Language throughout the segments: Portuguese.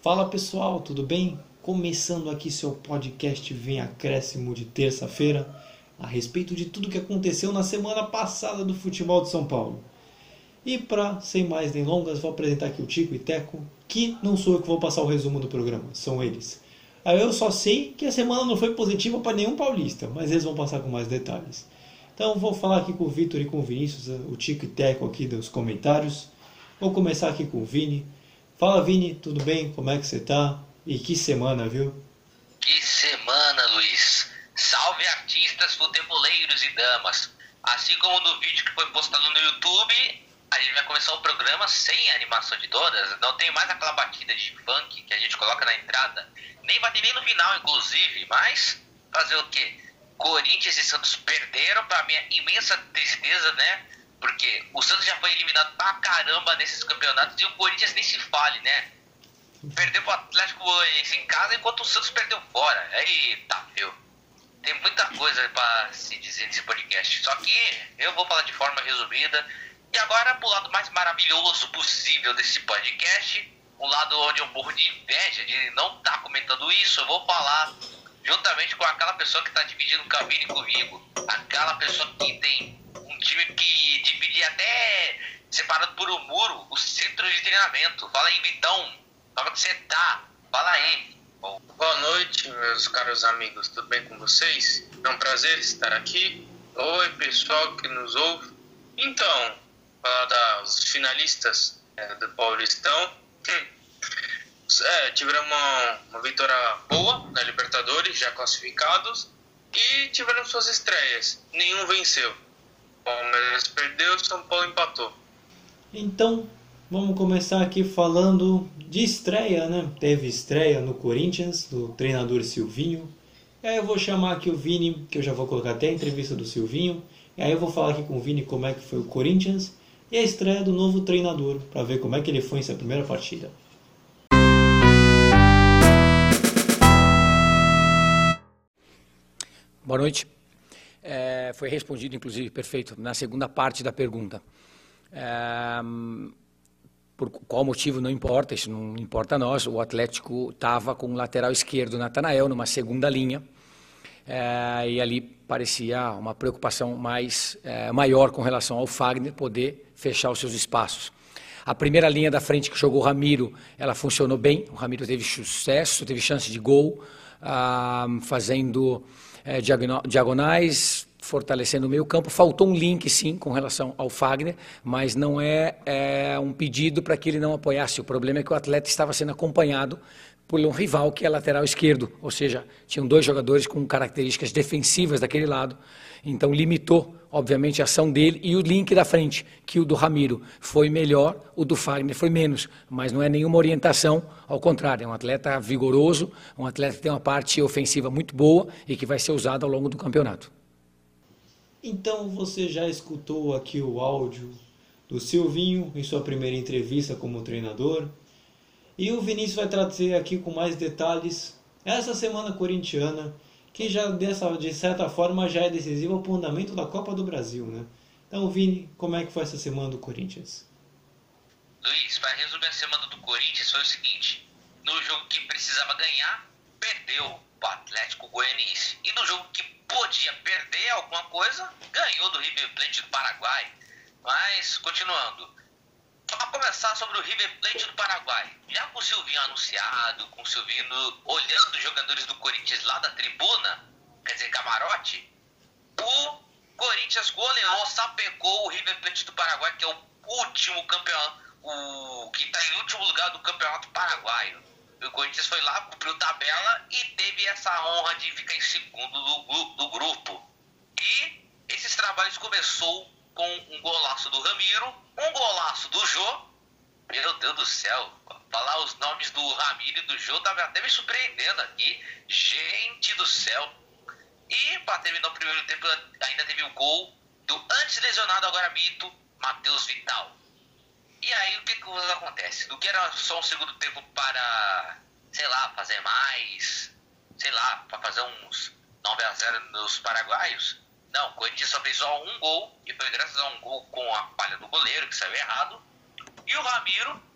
Fala pessoal, tudo bem? Começando aqui seu podcast Vem Acréscimo de terça-feira a respeito de tudo que aconteceu na semana passada do futebol de São Paulo. E para sem mais delongas, vou apresentar aqui o Tico e Teco, que não sou eu que vou passar o resumo do programa, são eles. Aí eu só sei que a semana não foi positiva para nenhum paulista, mas eles vão passar com mais detalhes. Então vou falar aqui com o Vitor e com o Vinícius, o Tico e Teco aqui dos comentários. Vou começar aqui com o Vini. Fala Vini, tudo bem? Como é que você tá? E que semana, viu? Que semana, Luiz! Salve artistas, futeboleiros e damas! Assim como no vídeo que foi postado no YouTube, a gente vai começar o programa sem animação de todas. Não tem mais aquela batida de funk que a gente coloca na entrada. Nem vai ter nem no final, inclusive. Mas fazer o quê? Corinthians e Santos perderam, para minha imensa tristeza, né? Porque o Santos já foi eliminado pra caramba nesses campeonatos e o Corinthians nem se fale, né? Perdeu pro Atlético Goianiense em casa enquanto o Santos perdeu fora. Eita, viu? Tem muita coisa para se dizer nesse podcast. Só que eu vou falar de forma resumida. E agora, pro lado mais maravilhoso possível desse podcast, o lado onde eu morro de inveja de não estar tá comentando isso, eu vou falar juntamente com aquela pessoa que está dividindo o cabine comigo, aquela pessoa que tem um time que divide até separado por um muro o centro de treinamento. Fala aí, Vitão, como que você tá? Fala aí. Boa noite, meus caros amigos, tudo bem com vocês? É um prazer estar aqui. Oi, pessoal que nos ouve. Então, falar dos finalistas é, do Paulistão. É, tiveram uma, uma vitória boa na Libertadores, já classificados, e tiveram suas estreias. Nenhum venceu. O Palmeiras perdeu, São Paulo empatou. Então, vamos começar aqui falando de estreia, né? Teve estreia no Corinthians, do treinador Silvinho. E aí eu vou chamar aqui o Vini, que eu já vou colocar até a entrevista do Silvinho. E aí eu vou falar aqui com o Vini como é que foi o Corinthians e a estreia do novo treinador, para ver como é que ele foi em sua primeira partida. Boa noite. É, foi respondido, inclusive, perfeito, na segunda parte da pergunta. É, por qual motivo não importa, isso não importa a nós. O Atlético estava com o lateral esquerdo Natanael numa segunda linha. É, e ali parecia uma preocupação mais é, maior com relação ao Fagner poder fechar os seus espaços. A primeira linha da frente que jogou o Ramiro, ela funcionou bem. O Ramiro teve sucesso, teve chance de gol, ah, fazendo é, diagonais, fortalecendo o meio campo. Faltou um link, sim, com relação ao Fagner, mas não é, é um pedido para que ele não apoiasse. O problema é que o atleta estava sendo acompanhado por um rival que é lateral esquerdo, ou seja, tinham dois jogadores com características defensivas daquele lado, então limitou, obviamente, a ação dele e o link da frente, que o do Ramiro foi melhor, o do Fagner foi menos, mas não é nenhuma orientação, ao contrário, é um atleta vigoroso, um atleta que tem uma parte ofensiva muito boa e que vai ser usado ao longo do campeonato. Então você já escutou aqui o áudio do Silvinho em sua primeira entrevista como treinador. E o Vinícius vai trazer aqui com mais detalhes essa semana corintiana, que já dessa, de certa forma já é decisiva para o fundamento da Copa do Brasil, né? Então, Vini, como é que foi essa semana do Corinthians? Luiz, para resumir a semana do Corinthians foi o seguinte: no jogo que precisava ganhar, perdeu o Atlético Goianiense. E no jogo que podia perder alguma coisa, ganhou do River Plate do Paraguai. Mas, continuando, para começar sobre o River Plate do Paraguai. Já com o Silvinho anunciado, com o Silvinho olhando os jogadores do Corinthians lá da tribuna, quer dizer, camarote, o Corinthians goleou, sapecou o River Plate do Paraguai, que é o último campeão, o que está em último lugar do campeonato paraguaio. O Corinthians foi lá, cumpriu tabela e teve essa honra de ficar em segundo do, do grupo. E esses trabalhos começou com um golaço do Ramiro, um golaço do Jô. Meu Deus do céu, falar os nomes do Ramiro e do Jô tá até me surpreendendo aqui. Gente do céu. E para terminar o primeiro tempo, ainda teve o gol do antes lesionado, agora mito, Matheus Vital. E aí o que, que acontece? Do que era só um segundo tempo para, sei lá, fazer mais, sei lá, para fazer uns 9 a 0 nos paraguaios, não, o Corinthians só fez só um gol e foi graças a um gol com a falha do goleiro que saiu errado. E o Ramiro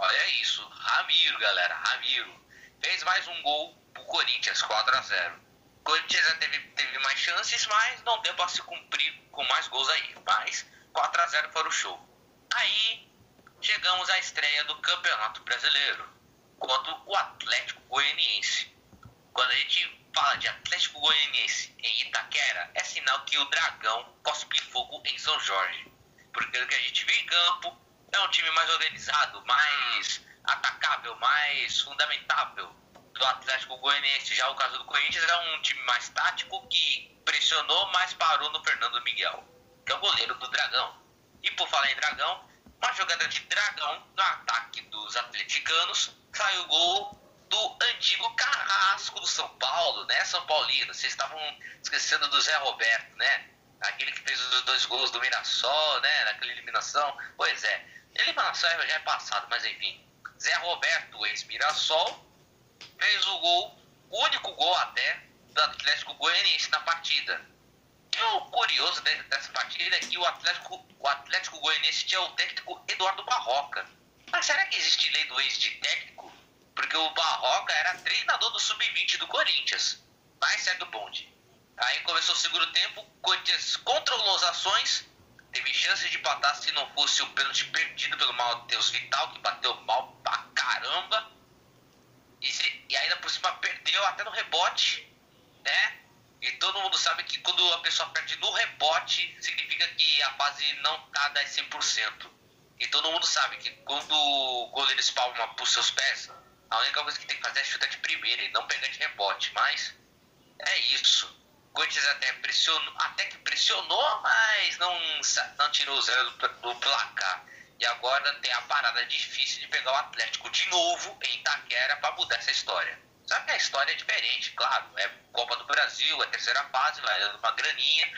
Olha isso, Ramiro, galera, Ramiro. Fez mais um gol pro Corinthians, 4 a 0 O Corinthians já teve, teve mais chances, mas não deu para se cumprir com mais gols aí. Mas 4 a 0 foi o show. Aí chegamos à estreia do Campeonato Brasileiro contra o Atlético Goianiense. Quando a gente fala de Atlético Goianiense em Itaquera, é sinal que o Dragão cospe fogo em São Jorge. Porque o que a gente viu em campo é um time mais organizado, mais atacável, mais fundamentável do Atlético Goianiense. Já o caso do Corinthians é um time mais tático que pressionou, mas parou no Fernando Miguel, que é o goleiro do Dragão. E por falar em Dragão, uma jogada de Dragão no ataque dos atleticanos, saiu o gol do antigo carrasco do São Paulo, né, São Paulino? Vocês estavam esquecendo do Zé Roberto, né? Aquele que fez os dois gols do Mirassol, né? Naquela eliminação. Pois é, eliminação já é passado, mas enfim. Zé Roberto, ex-Mirassol, fez o gol, o único gol até, do Atlético Goianiense na partida. E o curioso dessa partida é que o Atlético, o Atlético Goianiense tinha o técnico Eduardo Barroca. Mas será que existe lei do ex de técnico? Porque o Barroca era treinador do Sub-20 do Corinthians. Mais certo do bonde. Aí começou o segundo tempo, o Corinthians controlou as ações, teve chance de empatar se não fosse o pênalti perdido pelo Matheus Vital, que bateu mal pra caramba. E, se, e ainda por cima perdeu até no rebote, né? E todo mundo sabe que quando a pessoa perde no rebote, significa que a fase não tá 100%. E todo mundo sabe que quando o goleiro espalma pros seus pés, a única coisa que tem que fazer é chutar de primeira e não pegar de rebote. Mas é isso. O Corinthians até pressionou, até que pressionou, mas não, não tirou o zero do, do placar. E agora tem a parada difícil de pegar o Atlético de novo em Itaquera para mudar essa história. Só que a história é diferente, claro. É Copa do Brasil, é terceira fase, vai dando uma graninha.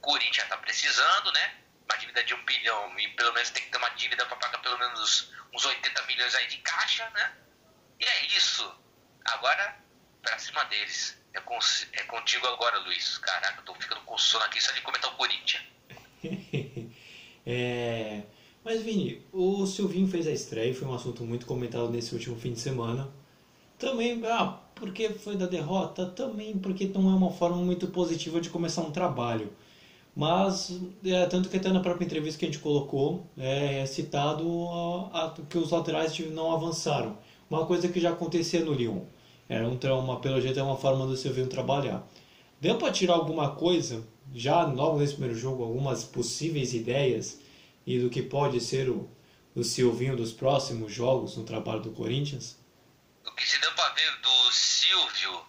Corinthians tá precisando, né? Uma dívida de um bilhão e pelo menos tem que ter uma dívida para pagar pelo menos uns 80 milhões aí de caixa, né? E é isso. Agora, pra cima deles. É, com, é contigo agora, Luiz. Caraca, eu tô ficando com sono aqui só de comentar o Corinthians. é... Mas, Vini, o Silvinho fez a estreia, foi um assunto muito comentado nesse último fim de semana. Também, ah, porque foi da derrota? Também porque não é uma forma muito positiva de começar um trabalho. Mas, é, tanto que até na própria entrevista que a gente colocou, é, é citado a, a, que os laterais não avançaram. Uma coisa que já acontecia no Lyon. Era um trauma, pelo jeito é uma forma do Silvinho trabalhar. Deu para tirar alguma coisa, já logo nesse primeiro jogo, algumas possíveis ideias e do que pode ser o, o Silvinho dos próximos jogos no trabalho do Corinthians? O que se deu para ver do Silvio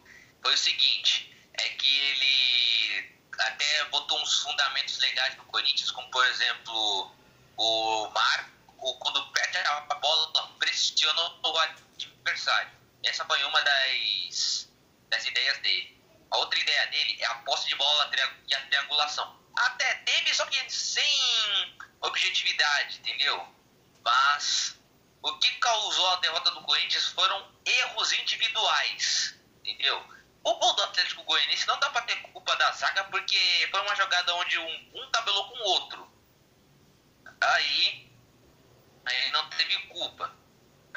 foi o seguinte, é que ele até botou uns fundamentos legais no Corinthians, como por exemplo o Marco, quando perde a bola, pressiona o adversário. Essa foi uma das, das ideias dele. A outra ideia dele é a posse de bola e a triangulação. Até teve, só que sem objetividade, entendeu? Mas o que causou a derrota do Corinthians foram erros individuais, entendeu? O gol do Atlético Goianiense não dá pra ter culpa da zaga porque foi uma jogada onde um, um tabelou com o outro. Aí, aí não teve culpa.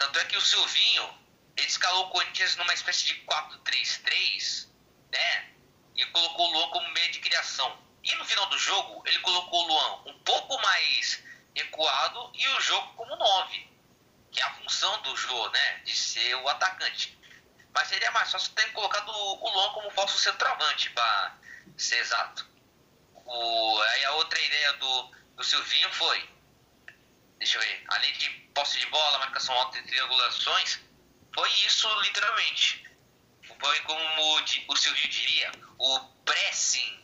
Tanto é que o Silvinho, ele escalou o Corinthians numa espécie de 4-3-3, né? E colocou o Luan como meio de criação. E no final do jogo, ele colocou o Luan um pouco mais recuado e o jogo como 9 que é a função do Jô, né? De ser o atacante. Mas seria mais fácil ter colocado o Luan como falso centroavante, para ser exato. O, aí a outra ideia do, do Silvinho foi, deixa eu ver, além de posse de bola, marcação alta e triangulações, foi isso literalmente. Foi como o Silvinho diria, o pressing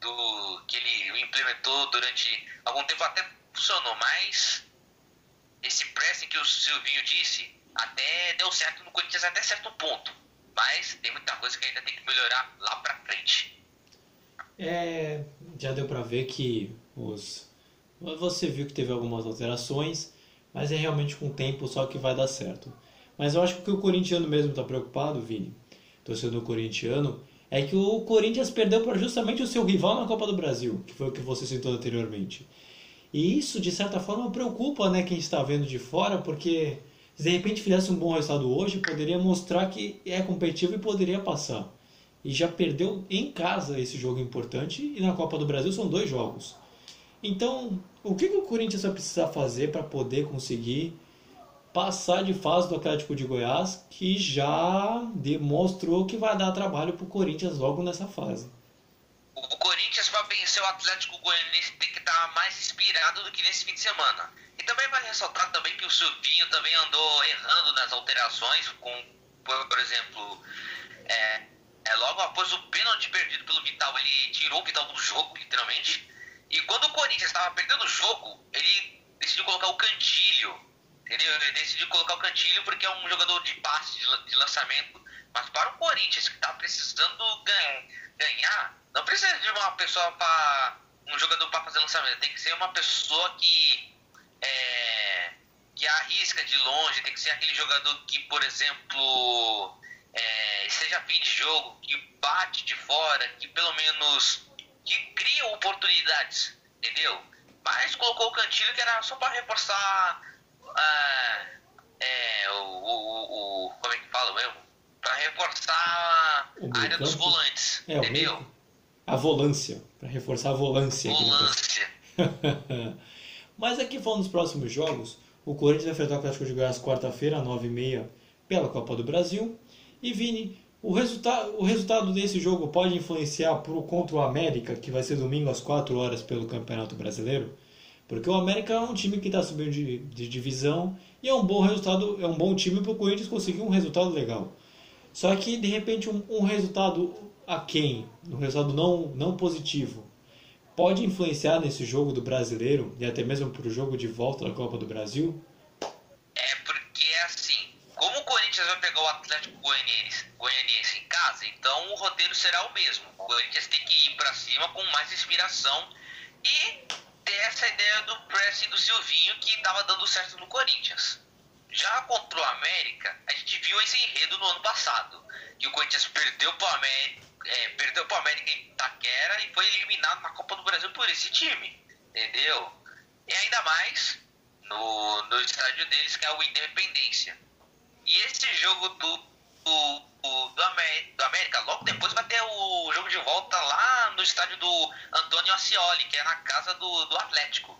do, que ele implementou durante algum tempo até funcionou, mas esse pressing que o Silvinho disse até deu certo no Corinthians até certo ponto. Mas tem muita coisa que ainda tem que melhorar lá pra frente. É, já deu pra ver que os. Você viu que teve algumas alterações, mas é realmente com o tempo só que vai dar certo. Mas eu acho que o corintiano mesmo está preocupado, Vini, torcedor corintiano, é que o Corinthians perdeu para justamente o seu rival na Copa do Brasil, que foi o que você citou anteriormente. E isso, de certa forma, preocupa né, quem está vendo de fora, porque Se de repente fizesse um bom resultado hoje, poderia mostrar que é competitivo e poderia passar. E já perdeu em casa esse jogo importante e na Copa do Brasil são dois jogos. Então, o que, que o Corinthians vai precisar fazer para poder conseguir passar de fase do Atlético de Goiás, que já demonstrou que vai dar trabalho para o Corinthians logo nessa fase? O Corinthians, para vencer o Atlético Goianiense, tem que estar mais inspirado do que nesse fim de semana. E também vale ressaltar também que o Silvinho também andou errando nas alterações, com, por, exemplo, é, é, logo após o pênalti perdido pelo Vital, ele tirou o Vital do jogo, literalmente. E quando o Corinthians estava perdendo o jogo, ele decidiu colocar o Cantilho. Entendeu? Ele decidiu colocar o Cantilho porque é um jogador de passe, de lançamento. Mas para o Corinthians, que está precisando ganhar, não precisa de uma pessoa para. um jogador para fazer lançamento. Tem que ser uma pessoa que. É, que arrisca de longe, tem que ser aquele jogador que, por exemplo, é, seja fim de jogo, que bate de fora, que pelo menos que cria oportunidades, entendeu? Mas colocou o Cantilho que era só para reforçar ah, é, o, o, o, como é que fala mesmo? Para reforçar a área dos volantes, é, entendeu? A volância, para reforçar a volância. Volância. Mas aqui falando dos próximos jogos, o Corinthians vai enfrentar o Atlético de Goiás quarta-feira, às 9h30, pela Copa do Brasil. E Vini, o, resulta o resultado desse jogo pode influenciar pro, contra o América, que vai ser domingo às 4 horas pelo Campeonato Brasileiro? Porque o América é um time que está subindo de, de, divisão e é um bom resultado, é um bom time para o Corinthians conseguir um resultado legal. Só que de repente um, um resultado aquém, um resultado não, não positivo, pode influenciar nesse jogo do brasileiro e até mesmo para o jogo de volta da Copa do Brasil? É porque é assim, como o Corinthians vai pegar o Atlético Goianiense, em casa, então o roteiro será o mesmo. O Corinthians tem que ir para cima com mais inspiração e ter essa ideia do pressing do Silvinho que estava dando certo no Corinthians. Já contra o América, a gente viu esse enredo no ano passado, que o Corinthians perdeu para o América, é, perdeu para o América em Taquera e foi eliminado na Copa do Brasil por esse time, entendeu? E ainda mais no, no estádio deles que é o Independência. E esse jogo do, do, do, do, América, logo depois vai ter o jogo de volta lá no estádio do Antônio Ascioli, que é na casa do, do Atlético.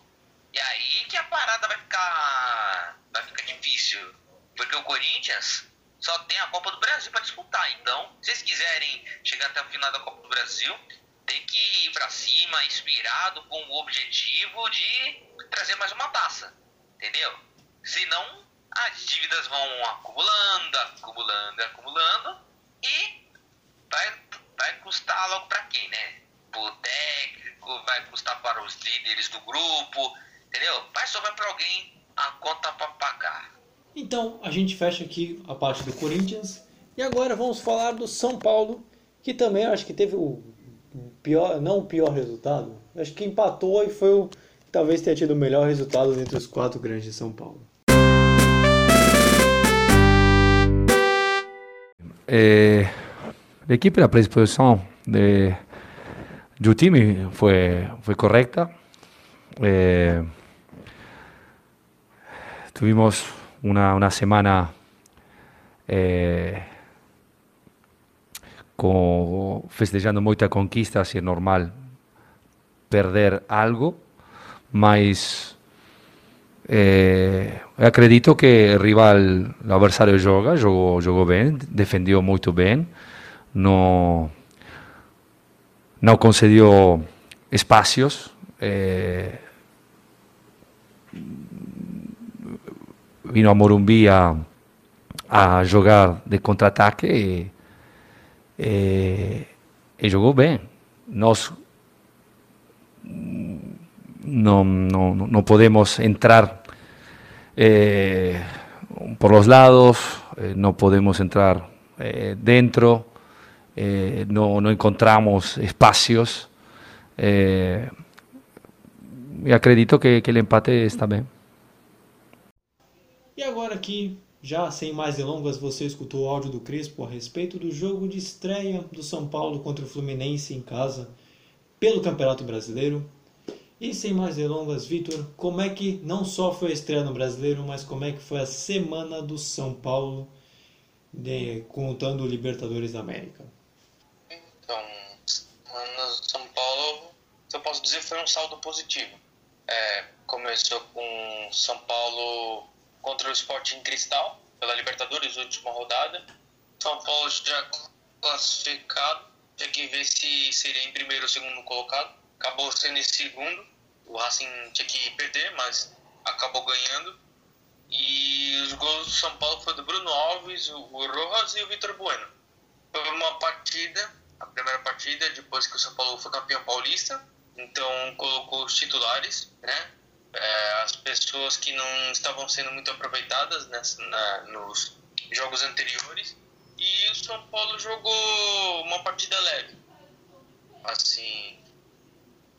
E aí que a parada vai ficar, vai ficar difícil. Porque o Corinthians só tem a Copa do Brasil para disputar. Então, se vocês quiserem chegar até o final da Copa do Brasil, tem que ir para cima, inspirado, com o objetivo de trazer mais uma taça. Entendeu? Senão, as dívidas vão acumulando, acumulando, acumulando e vai, vai custar logo para quem, né? Pro técnico, vai custar para os líderes do grupo, entendeu? Vai sobrar para alguém a conta para pagar. Então a gente fecha aqui a parte do Corinthians e agora vamos falar do São Paulo, que também acho que teve o pior, não o pior resultado, acho que empatou e foi o talvez tenha tido o melhor resultado entre os quatro grandes de São Paulo. Eh, el equipo, la predisposición de, Jutimi fue, fue correcta. Eh, tuvimos una, una semana eh, con, festejando muchas conquistas y es normal perder algo, mas eh, acredito que o rival, o adversário joga, jogou, jogou bem, defendeu muito bem, não, não concedeu espaços. Eh, vino a Morumbi a, a jogar de contra-ataque e, e, e, jogou bem. Nós não, não, não podemos entrar eh, por los lados, eh, no podemos entrar eh, dentro, eh, no, no, encontramos espacios. Eh, e acredito que, que o empate está bem. E agora aqui, já sem mais delongas, você escutou o áudio do Crespo a respeito do jogo de estreia do São Paulo contra o Fluminense em casa pelo Campeonato Brasileiro. E sem mais delongas, Vitor, como é que não só foi a estreia no Brasileiro, mas como é que foi a semana do São Paulo, de, contando o Libertadores da América? Então, no São Paulo, eu posso dizer foi um saldo positivo. É, começou com São Paulo contra o Sporting Cristal, pela Libertadores, última rodada. São Paulo já classificado, tinha que ver se seria em primeiro ou segundo colocado. Acabou sendo em segundo. O Racing tinha que perder, mas acabou ganhando. E os gols do São Paulo foram do Bruno Alves, o Rojas e o Vitor Bueno. Foi uma partida, a primeira partida, depois que o São Paulo foi campeão paulista. Então colocou os titulares, né? É, as pessoas que não estavam sendo muito aproveitadas nessa, na, nos jogos anteriores. E o São Paulo jogou uma partida leve. Assim.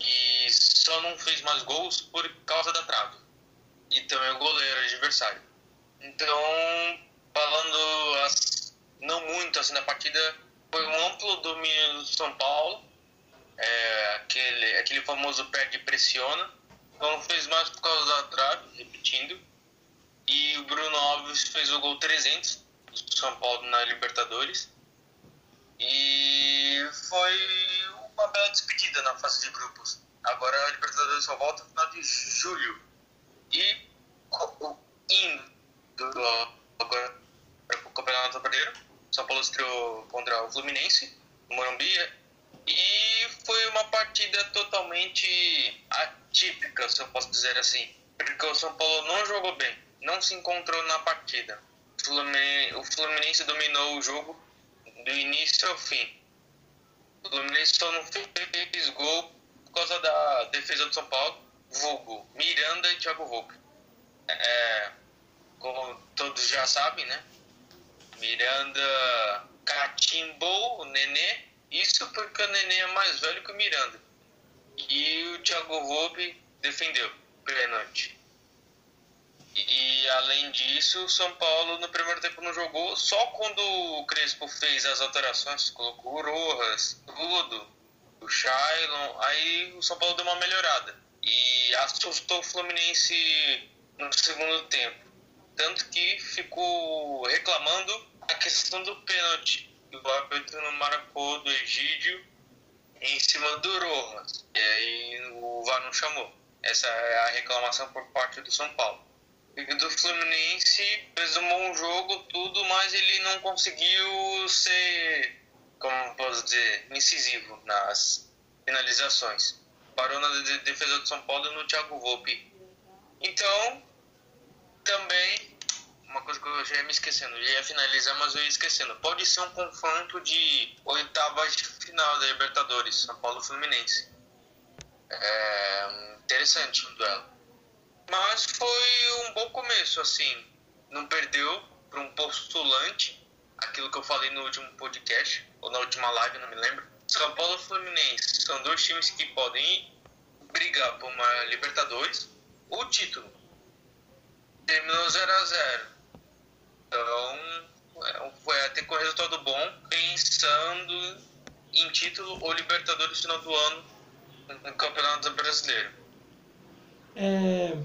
E só não fez mais gols por causa da trave. E também o goleiro adversário. Então, falando as, não muito assim da partida, foi um amplo domínio do São Paulo. É, aquele, aquele famoso perde e pressiona. Não fez mais por causa da trave, repetindo. E o Bruno Alves fez o gol 300 do São Paulo na Libertadores. E foi uma bela despedida na fase de grupos. Agora a Libertadores só volta no final de julho. E indo agora para o Campeonato Brasileiro, São Paulo estreou contra o Fluminense, no Morumbi. E foi uma partida totalmente atípica, se eu posso dizer assim. Porque o São Paulo não jogou bem, não se encontrou na partida o Fluminense dominou o jogo do início ao fim. Fluminense só não fez gol por causa da defesa do São Paulo, vulgo Miranda e Thiago Volpe. É, como todos já sabem, né? Miranda catimbou o Nenê, isso porque o Nenê é mais velho que o Miranda. E o Thiago Volpe defendeu pênalti. E além disso, o São Paulo no primeiro tempo não jogou. Só quando o Crespo fez as alterações, colocou o Rojas, tudo, o Shailon, aí o São Paulo deu uma melhorada. E assustou o Fluminense no segundo tempo. Tanto que ficou reclamando a questão do pênalti. O árbitro não marcou do Egídio em cima do Rojas. E aí o VAR não chamou. Essa é a reclamação por parte do São Paulo do Fluminense fez um bom jogo, tudo, mas ele não conseguiu ser, como posso dizer, incisivo nas finalizações. Parou na defesa do São Paulo no Thiago Volpe. Então, também, uma coisa que eu já ia me esquecendo, eu ia finalizar, mas eu ia esquecendo. Pode ser um confronto de oitavas de final da Libertadores, São Paulo Fluminense. É interessante o um duelo. Mas foi um bom começo, assim. Não perdeu para um postulante, aquilo que eu falei no último podcast, ou na última live, não me lembro. São Paulo e Fluminense são dois times que podem brigar por uma Libertadores ou título. Terminou 0 a 0 Então, é, foi até com resultado bom, pensando em título ou Libertadores no final do ano no Campeonato Brasileiro. É,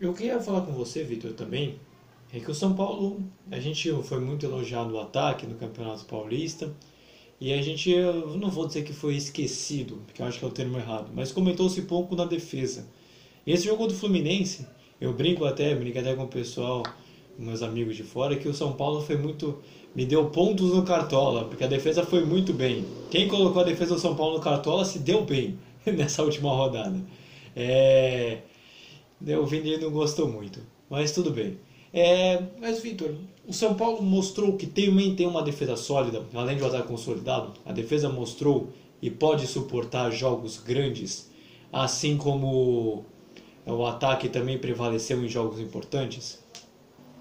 eu queria falar com você, Vitor, também, é que o São Paulo, a gente foi muito elogiado o ataque no Campeonato Paulista, e a gente, eu não vou dizer que foi esquecido, porque eu acho que é o termo errado, mas comentou-se pouco na defesa. Esse jogo do Fluminense, eu brinco até, brinco até com o pessoal, meus amigos de fora, que o São Paulo foi muito. me deu pontos no Cartola, porque a defesa foi muito bem. Quem colocou a defesa do São Paulo no Cartola se deu bem nessa última rodada. É, o Vini não gostou muito, mas tudo bem. É, mas, Vitor, o São Paulo mostrou que também tem uma defesa sólida, além de um ataque consolidado. A defesa mostrou e pode suportar jogos grandes, assim como o ataque também prevaleceu em jogos importantes?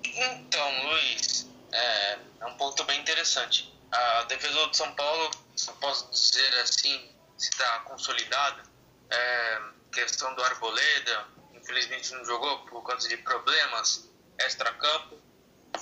Então, Luiz, é, é um ponto bem interessante. A defesa do São Paulo, se posso dizer assim, está consolidada. É, questão do Arboleda, infelizmente não jogou por causa de problemas extra-campo.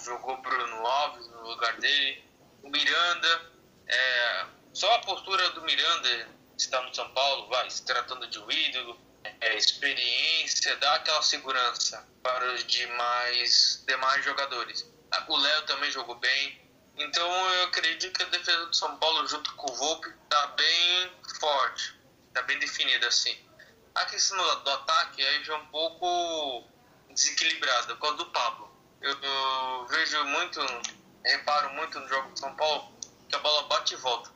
Jogou Bruno Alves no lugar dele. O Miranda, é, só a postura do Miranda está no São Paulo, vai, se tratando de um ídolo, é, experiência, dá aquela segurança para os demais, demais jogadores. O Léo também jogou bem. Então eu acredito que a defesa do São Paulo, junto com o Volpe, está bem forte, está bem definida assim. A questão do ataque aí já é um pouco desequilibrada por causa do Pablo. Eu, eu vejo muito, reparo muito no jogo do São Paulo que a bola bate e volta.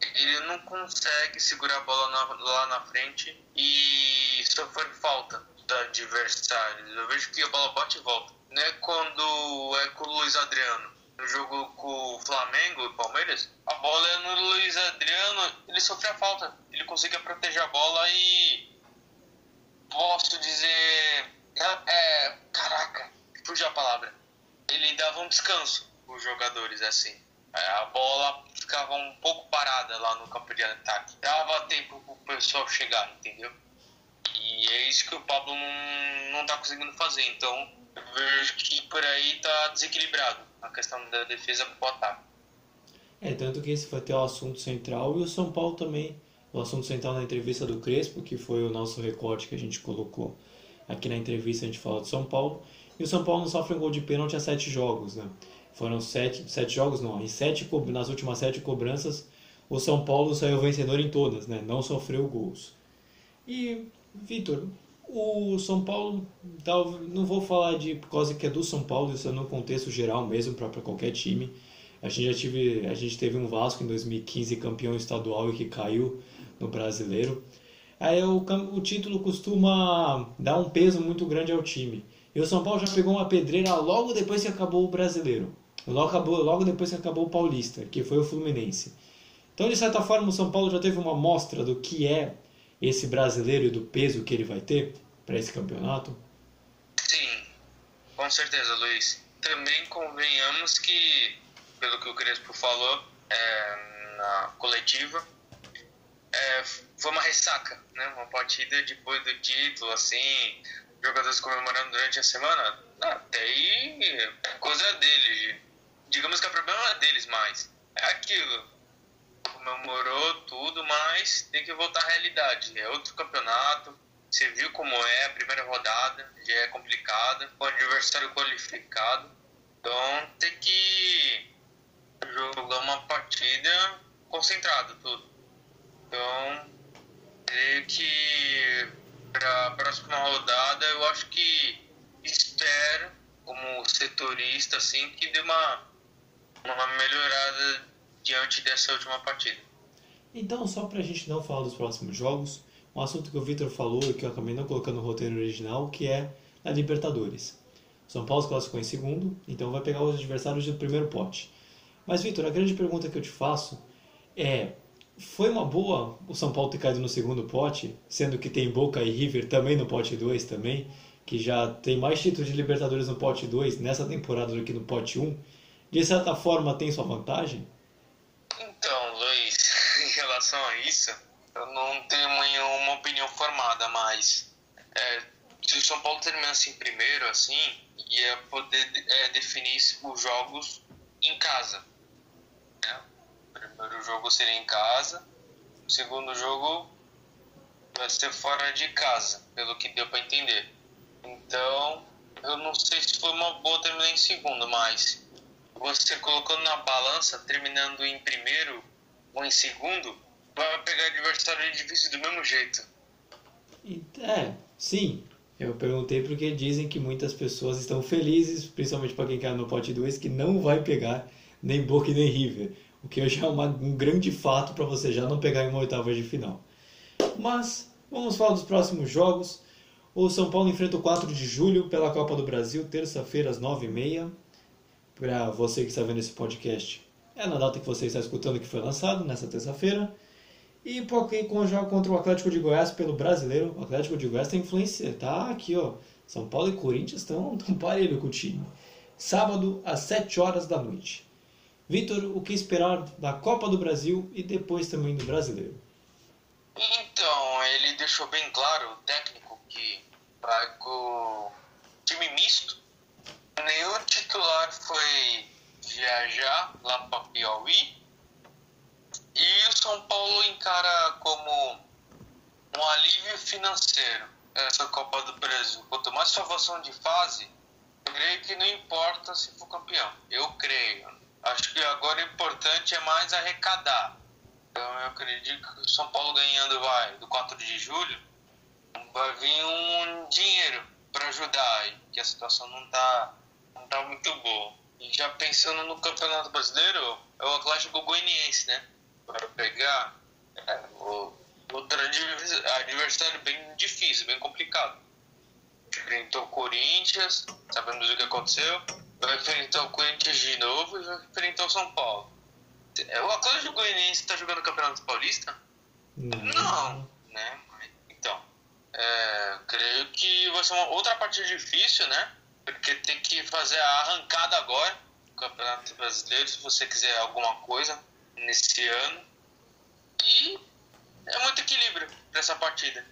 Ele não consegue segurar a bola na, lá na frente e sofrer falta do adversário. Eu vejo que a bola bate e volta. Não é quando é com o Luiz Adriano. No jogo com o Flamengo e Palmeiras, a bola é no Luiz Adriano, ele sofria falta. Ele conseguia proteger a bola e posso dizer. É, caraca, fugiu a palavra. Ele dava um descanso os jogadores assim. É, a bola ficava um pouco parada lá no campo de ataque. Dava tempo pro pessoal chegar, entendeu? E é isso que o Pablo não, não tá conseguindo fazer. Então, eu vejo que por aí tá desequilibrado a questão da defesa pro ataque. É, tanto que esse vai ter o assunto central e o São Paulo também. O assunto central na entrevista do Crespo, que foi o nosso recorte que a gente colocou aqui na entrevista, a gente fala do São Paulo. E o São Paulo não sofre um gol de pênalti há sete jogos, né? Foram sete, sete jogos, não. Em sete, nas últimas sete cobranças, o São Paulo saiu vencedor em todas, né? Não sofreu gols. E, Vitor, o São Paulo, não vou falar de por causa que é do São Paulo, isso é no contexto geral mesmo, para qualquer time. A gente já tive, a gente teve um Vasco em 2015 campeão estadual e que caiu no Brasileiro. Aí o, o título costuma dar um peso muito grande ao time. E o São Paulo já pegou uma pedreira logo depois que acabou o Brasileiro. Logo, acabou, logo depois que acabou o Paulista, que foi o Fluminense. Então, de certa forma, o São Paulo já teve uma amostra do que é esse brasileiro e do peso que ele vai ter para esse campeonato? Sim, com certeza, Luiz. Também convenhamos que, pelo que o Crespo falou é, na coletiva, é, foi uma ressaca, né? Uma partida depois do título, assim, jogadores comemorando durante a semana. Até aí é coisa deles, digamos que é problema deles mais. É aquilo. Comemorou tudo, mas tem que voltar à realidade. É outro campeonato. Você viu como é a primeira rodada, já é complicada, com o adversário qualificado. Então tem que jogar uma partida concentrado tudo. Que para a próxima rodada eu acho que espero, como setorista, assim, que dê uma uma melhorada diante dessa última partida. Então, só para a gente não falar dos próximos jogos, um assunto que o Victor falou e que eu acabei não colocando no roteiro original, que é a Libertadores. São Paulo se classificou em segundo, então vai pegar os adversários do primeiro pote. Mas, Victor, a grande pergunta que eu te faço é: foi uma boa o São Paulo ter caído no segundo pote, sendo que tem Boca e River também no pote 2 também, que já tem mais títulos de Libertadores no pote 2 nessa temporada do que no pote 1? de certa forma tem sua vantagem? Então, Luiz, em relação a isso, eu não tenho uma opinião formada, mas é, se o São Paulo terminasse em primeiro, assim, ia poder é, definir os jogos em casa. O primeiro jogo seria em casa, o segundo jogo vai ser fora de casa, pelo que deu para entender. Então, eu não sei se foi uma boa terminar em segundo, mas você colocando na balança, terminando em primeiro ou em segundo, vai pegar adversário difícil do mesmo jeito. É, sim. Eu perguntei porque dizem que muitas pessoas estão felizes, principalmente para quem cai no pote 2, que não vai pegar nem Boca nem River. O que já é uma, um grande fato para você já não pegar em uma oitava de final. Mas vamos falar dos próximos jogos. O São Paulo enfrenta o 4 de julho pela Copa do Brasil, terça-feira às 9h30 para você que está vendo esse podcast. É na data que você está escutando que foi lançado, nessa terça-feira. E com jogo contra o Atlético de Goiás pelo brasileiro. O Atlético de Goiás tem influência, tá aqui, ó. São Paulo e Corinthians estão tão parelho com o time. Sábado, às 7 horas da noite. Vitor, o que esperar da Copa do Brasil e depois também do brasileiro? Então, ele deixou bem claro, o técnico, que vai com time misto nenhum titular foi viajar lá para Piauí. E o São Paulo encara como um alívio financeiro. essa Copa do Brasil. Quanto mais salvação de fase, creio que não importa se for campeão. Eu creio. Acho que agora o importante é mais arrecadar. Então eu acredito que o São Paulo ganhando vai do 4 de julho, vai vir um dinheiro para ajudar, que a situação não tá, não tá muito boa. E já pensando no Campeonato Brasileiro, é o Atlético Goianiense, né? Para pegar é, outro adversário bem difícil, bem complicado. Enfrentou o Corinthians, sabemos o que aconteceu. Vai enfrentar o Corinthians de novo e vai enfrentar o São Paulo. É, o Atlético Goianiense está jogando o Campeonato Paulista? Não. Não, né? Então, é, creio que vai ser uma outra partida difícil, né? Porque tem que fazer a arrancada agora do Campeonato Brasileiro, se você quiser alguma coisa nesse ano. E é muito equilíbrio para essa partida.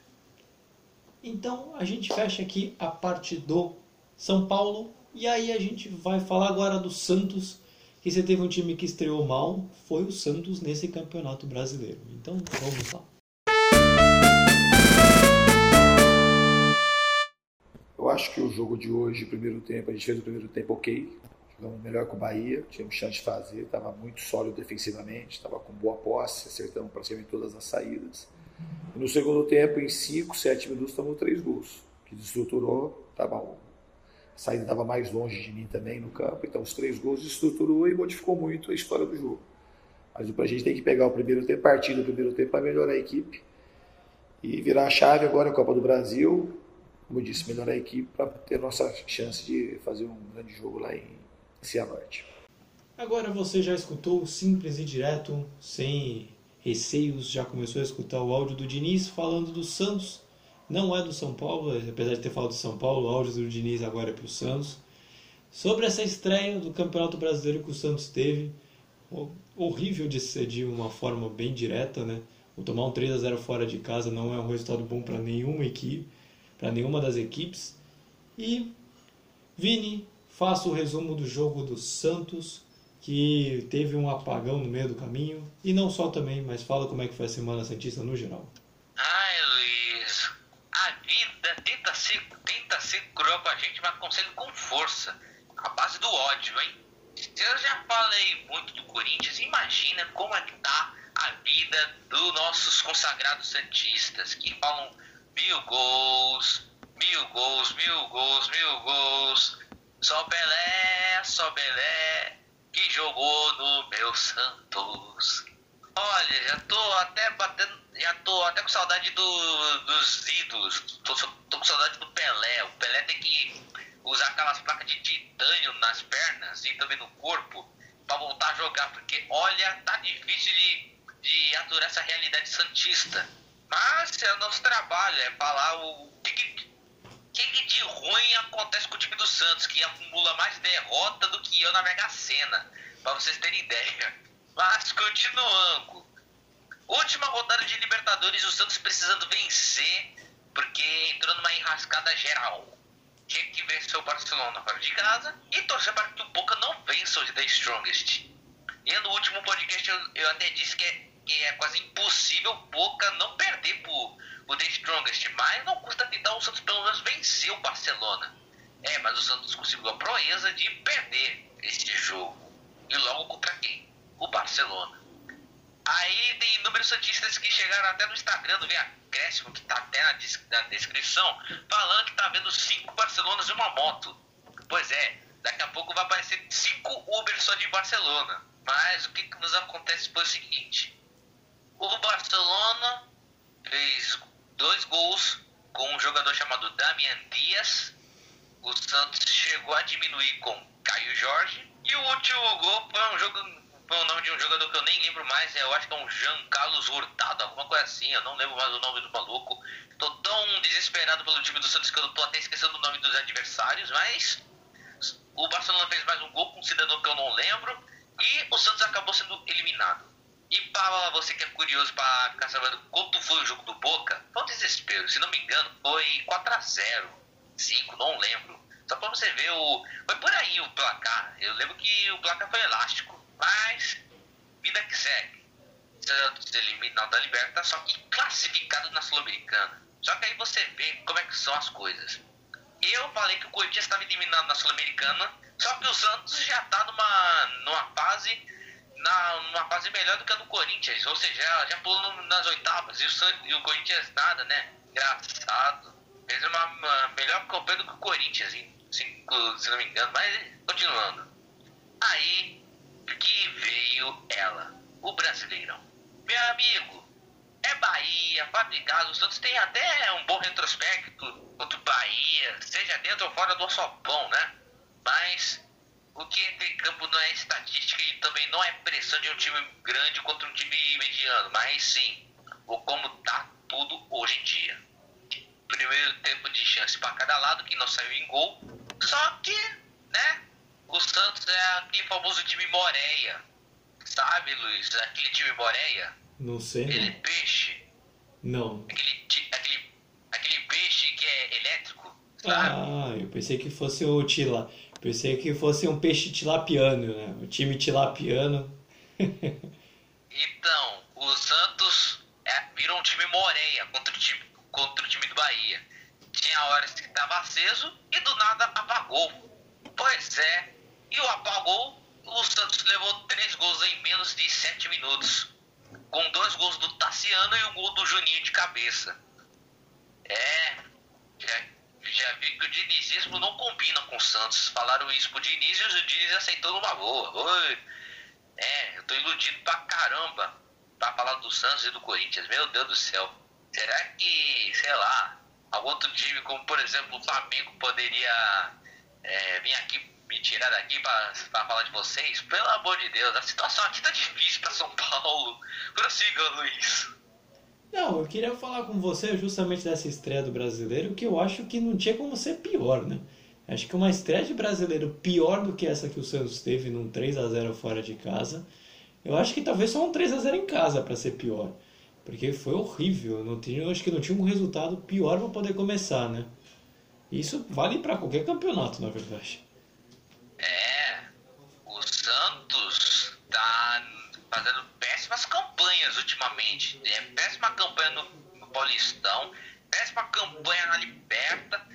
Então a gente fecha aqui a parte do São Paulo e aí a gente vai falar agora do Santos, que você teve um time que estreou mal, foi o Santos nesse campeonato brasileiro. Então vamos lá. Eu acho que o jogo de hoje, primeiro tempo, a gente fez o primeiro tempo ok, jogamos melhor com o Bahia, tínhamos chance de fazer, estava muito sólido defensivamente, estava com boa posse, acertamos praticamente todas as saídas. E no segundo tempo, em 5, 7 minutos, tomamos três gols, que desestruturou, tava, a saída estava mais longe de mim também no campo, então os três gols desestruturou e modificou muito a história do jogo. Mas a gente tem que pegar o primeiro tempo, partir do primeiro tempo para melhorar a equipe e virar a chave agora na Copa do Brasil, como disse, melhorar a equipe para ter nossa chance de fazer um grande jogo lá em Cianorte. Agora você já escutou simples e direto, sem receios, já começou a escutar o áudio do Diniz falando do Santos. Não é do São Paulo, apesar de ter falado do São Paulo, o áudio do Diniz agora é para o Santos. Sobre essa estreia do Campeonato Brasileiro que o Santos teve, horrível de ser de uma forma bem direta, né? O tomar um 3 a 0 fora de casa não é um resultado bom para nenhuma equipe, para nenhuma das equipes. E Vini, faça o resumo do jogo do Santos, que teve um apagão no meio do caminho, e não só também, mas fala como é que foi a Semana Santista no geral. Ai, Luiz, a vida tenta ser, tenta ser cruel com a gente, mas consegue com força, a base do ódio, hein? Eu já falei muito do Corinthians, imagina como é que tá a vida dos nossos consagrados santistas, que falam mil gols, mil gols, mil gols, mil gols, só Belé, só Belé, que jogou no meu Santos. Olha, já tô até batendo, já tô até com saudade do, dos ídolos. Tô, tô, com saudade do Pelé. O Pelé tem que usar aquelas placas de titânio nas pernas e também no corpo para voltar a jogar, porque olha, tá difícil de, de aturar essa realidade santista. Mas é o nosso trabalho, é falar o que, que, que de ruim acontece com o time do Santos, que acumula mais derrota do que eu na Mega Sena, para vocês terem ideia. Mas continuando. Última rodada de Libertadores, o Santos precisando vencer, porque entrou numa enrascada geral. Tinha que vencer o Barcelona fora de casa e torcer para que o Boca não vença o The Strongest. E no último podcast eu, eu até disse que é, que é quase impossível o Boca não perder por o The Strongest, mas não custa tentar o Santos pelo menos vencer o Barcelona. É, mas o Santos conseguiu a proeza de perder este jogo. E logo contra quem? O Barcelona. Aí tem inúmeros santistas que chegaram até no Instagram do Via Crescimo, que tá até na, na, descrição, falando que tá vendo cinco Barcelonas e uma moto. Pois é, daqui a pouco vai aparecer cinco Uber só de Barcelona. Mas o que, que nos acontece foi o seguinte: o Barcelona fez dois gols com um jogador chamado Damian Dias. O Santos chegou a diminuir com Caio Jorge. E o último gol foi um jogo. Foi o nome de um jogador que eu nem lembro mais. Eu acho que é um Jean Carlos Hurtado, alguma coisa assim. Eu não lembro mais o nome do maluco. Tô tão desesperado pelo time do Santos que eu tô até esquecendo o nome dos adversários. Mas o Barcelona fez mais um gol com um cidadão que eu não lembro. E o Santos acabou sendo eliminado. E para você que é curioso para ficar sabendo quanto foi o jogo do Boca, foi um desespero. Se não me engano, foi 4 a 0 5, não lembro. Só para você ver o. Foi por aí o placar. Eu lembro que o placar foi elástico. Mas, vida que segue. Santos eliminado da Liberta, só que classificado na Sul-Americana. Só que aí você vê como é que são as coisas. Eu falei que o Corinthians estava eliminado na Sul-Americana, só que o Santos já está numa, numa fase na, numa fase melhor do que a do Corinthians, ou seja, já, já pulou nas oitavas e o, e o Corinthians nada, né? Engraçado. Fez uma, uma melhor campanha do que o Corinthians, se, se não me engano, mas continuando. Aí que veio ela, o Brasileirão. Meu amigo, é Bahia, Fábrica o Santos tem até um bom retrospecto contra o Bahia, seja dentro ou fora do sopão, né? Mas o que entra em campo não é estatística e também não é pressão de um time grande contra um time mediano, mas sim o como tá tudo hoje em dia. Primeiro tempo de chance para cada lado que não saiu em gol, só que, né? O Santos é aquele famoso time Moreia, sabe, Luiz? Aquele time Moreia. Não sei. Aquele não. peixe. Não. Aquele, aquele, aquele peixe que é elétrico. Sabe? Ah, eu pensei que fosse o Tila. Pensei que fosse um peixe tilapiano, né? O time tilapiano. então, o Santos é, virou um time moreia contra o time, contra o time do Bahia. Tinha horas que estava aceso e do nada apagou. Pois é, e o apagou, o Santos levou três gols em menos de sete minutos. Com dois gols do Tassiano e um gol do Juninho de cabeça. É, já já vi que o dinizismo não combina com o Santos. Falaram isso pro Diniz e o Diniz aceitou numa boa. Oi. É, eu tô iludido pra caramba pra falar do Santos e do Corinthians. Meu Deus do céu. Será que, sei lá, algum outro time, como por exemplo o Flamengo, poderia é, vir aqui me tirar daqui pra falar de vocês? Pelo amor de Deus, a situação aqui tá difícil pra São Paulo. Prossiga, Luiz. Não, eu queria falar com você justamente dessa estreia do brasileiro, que eu acho que não tinha como ser pior, né? Acho que uma estreia de brasileiro pior do que essa que o Santos teve num 3 a 0 fora de casa, eu acho que talvez só um 3 a 0 em casa para ser pior. Porque foi horrível, não tinha, eu acho que não tinha um resultado pior para poder começar, né? Isso vale para qualquer campeonato, na verdade. Santos tá fazendo péssimas campanhas ultimamente. É, péssima campanha no, Paulistão, péssima campanha na Liberta,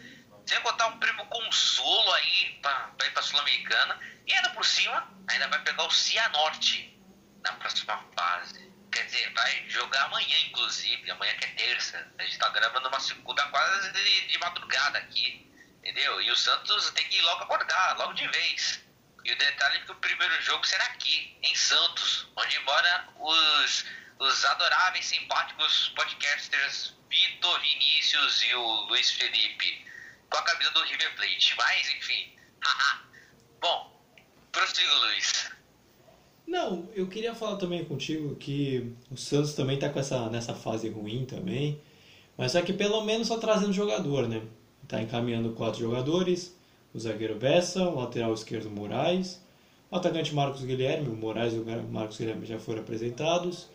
sem botar um primo consolo aí pra, pra ir pra Sul-Americana. E ainda por cima, ainda vai pegar o Cianorte na próxima fase. Quer dizer, vai jogar amanhã, inclusive, amanhã que é terça. A gente tá gravando uma segunda quase de, de madrugada aqui. Entendeu? E o Santos tem que ir logo acordar, logo de vez. E o detalhe é que o primeiro jogo será aqui, em Santos, onde moram os, os adoráveis, simpáticos podcasters Vitor Vinícius e o Luiz Felipe, com a camisa do River Plate. Mas, enfim, haha. Bom, prossigo, Luiz. Não, eu queria falar também contigo que o Santos também está com essa, nessa fase ruim também, mas só que pelo menos só trazendo jogador, né? Está encaminhando quatro jogadores, o zagueiro Bessa, o lateral esquerdo Moraes, o atacante Marcos Guilherme, o Moraes e o Marcos Guilherme já foram apresentados,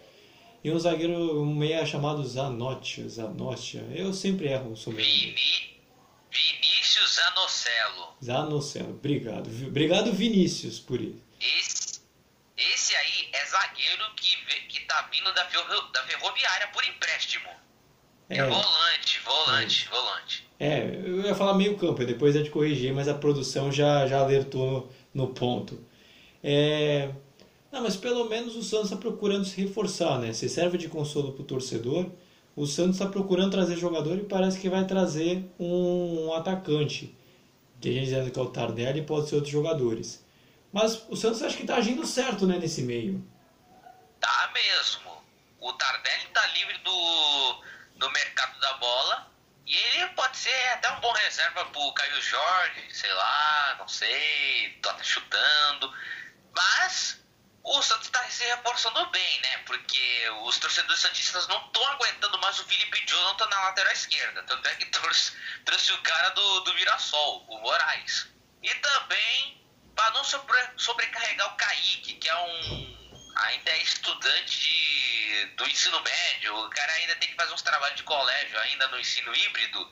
e um zagueiro um meia chamado Zanotti, Zanotti, eu sempre erro o sobrenome. Vini, Vinícius Zanocelo. Zanocelo, obrigado. Obrigado Vinícius por isso. Esse, esse aí é zagueiro que, que tá vindo da, ferro, da ferroviária por empréstimo. É, é volante, volante, é. volante. É, eu ia falar meio campo, depois é de corrigir, mas a produção já, já alertou no, no ponto. É, não, mas pelo menos o Santos está procurando se reforçar, né? Se serve de consolo para o torcedor, o Santos está procurando trazer jogador e parece que vai trazer um, um atacante. Tem gente dizendo que é o Tardelli pode ser outros jogadores. Mas o Santos acho que está agindo certo né, nesse meio. Tá mesmo. O Tardelli está livre do, do mercado da bola e ele pode ser até um bom reserva pro Caio Jorge, sei lá, não sei, tá chutando. Mas o Santos está se reforçando bem, né? Porque os torcedores santistas não estão aguentando mais o Felipe Jonathan na lateral esquerda. Tanto é que trouxe, trouxe o cara do, do Mirassol, o Moraes. E também para não sobre, sobrecarregar o Kaique, que é um ainda é estudante de, do ensino médio, o cara ainda tem que fazer uns trabalhos de colégio, ainda no ensino híbrido.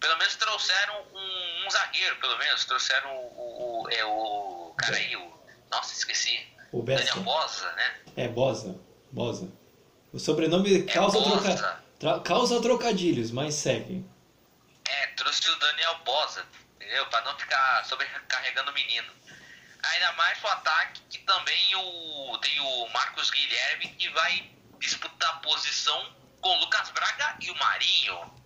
Pelo menos trouxeram um, um zagueiro, pelo menos. Trouxeram o, o, é, o cara aí, o. Nossa, esqueci. O Bessa. Daniel Bosa, né? É, Bosa. Bosa. O sobrenome é causa, troca... Tra causa trocadilhos, mas segue. É, trouxe o Daniel Bosa, entendeu? Pra não ficar sobrecarregando o menino. Ainda mais pro ataque, que também o, tem o Marcos Guilherme, que vai disputar posição com o Lucas Braga e o Marinho.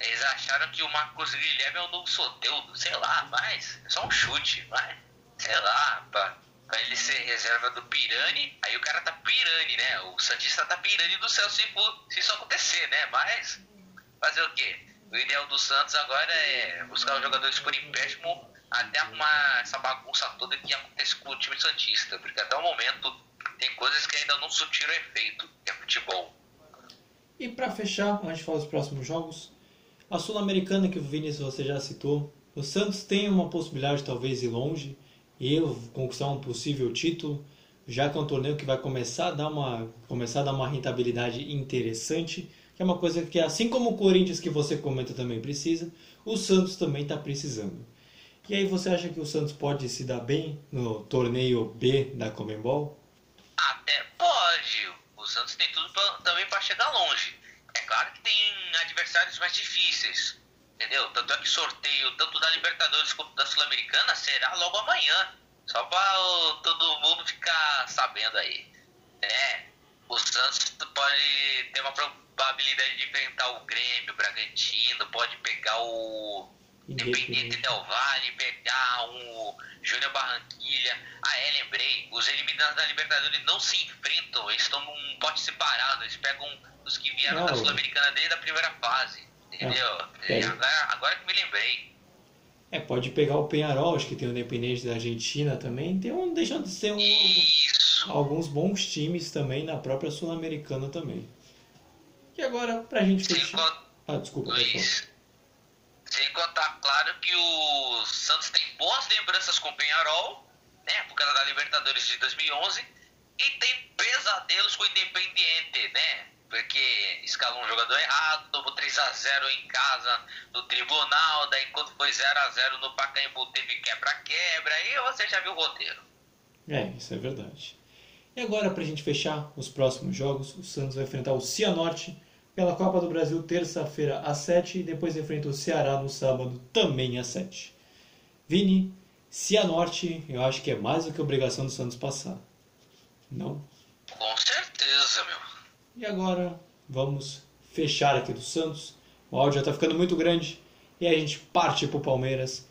Eles acharam que o Marcos Guilherme é o novo Soteudo, sei lá, mas é só um chute, mas sei lá, pra, pra ele ser reserva do Pirani, aí o cara tá Pirani, né? O Santista tá Pirani do céu se, se isso acontecer, né? Mas fazer o quê? O ideal do Santos agora é buscar os jogadores por empréstimo até arrumar essa bagunça toda que acontece com o time Santista, porque até o momento tem coisas que ainda não surtiram efeito, que é futebol. E para fechar, antes de falar dos próximos jogos, a Sul-Americana que o Vinícius você já citou, o Santos tem uma possibilidade de talvez ir longe e conquistar um possível título, já que é um torneio que vai começar a dar uma, começar a dar uma rentabilidade interessante, que é uma coisa que assim como o Corinthians que você comenta também precisa, o Santos também está precisando. E aí você acha que o Santos pode se dar bem no torneio B da Comembol? Até pode. O Santos tem tudo pra, também para chegar longe. É claro que tem adversários mais difíceis, entendeu? Tanto é que sorteio tanto da Libertadores quanto da Sul-Americana será logo amanhã. Só para todo mundo ficar sabendo aí. É, o Santos pode ter uma probabilidade de enfrentar o Grêmio, o Bragantino, pode pegar o Independente Del Vale, pegar um Júnior Barranquilha. Ah, é, lembrei. Os eliminados da Libertadores não se enfrentam, eles estão num pote separado. Eles pegam os que vieram não. da Sul-Americana desde a primeira fase. Entendeu? É, agora, agora que me lembrei. É, pode pegar o Penharol, acho que tem o Independente da Argentina também. Tem um, deixando de ser um, Isso. alguns bons times também na própria Sul-Americana também. E agora, pra gente fechar. Ah, desculpa, Luiz, sem contar, claro, que o Santos tem boas lembranças com o Penharol, né, por causa da Libertadores de 2011, e tem pesadelos com o Independiente, né, porque escalou um jogador errado, tomou 3x0 em casa no tribunal, daí quando foi 0x0 no Pacaembu teve quebra-quebra, e você já viu o roteiro. É, isso é verdade. E agora, pra gente fechar os próximos jogos, o Santos vai enfrentar o Cianorte pela Copa do Brasil, terça-feira às 7 e depois enfrenta o Ceará no sábado, também às 7. Vini, Cianorte, eu acho que é mais do que obrigação do Santos passar. Não? Com certeza, meu. E agora, vamos fechar aqui do Santos. O áudio já está ficando muito grande e aí a gente parte para o Palmeiras.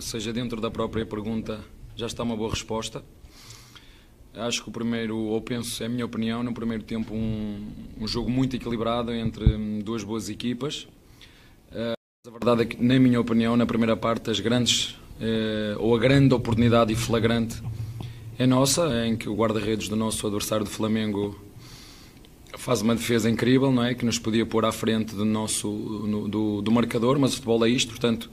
Seja dentro da própria pergunta, já está uma boa resposta. Acho que o primeiro, ou penso, é a minha opinião, no primeiro tempo um, um jogo muito equilibrado entre hum, duas boas equipas. Uh, a verdade é que, na minha opinião, na primeira parte, as grandes, uh, ou a grande oportunidade e flagrante é nossa, em que o guarda-redes do nosso adversário do Flamengo faz uma defesa incrível, não é? Que nos podia pôr à frente do nosso no, do, do marcador, mas o futebol é isto, portanto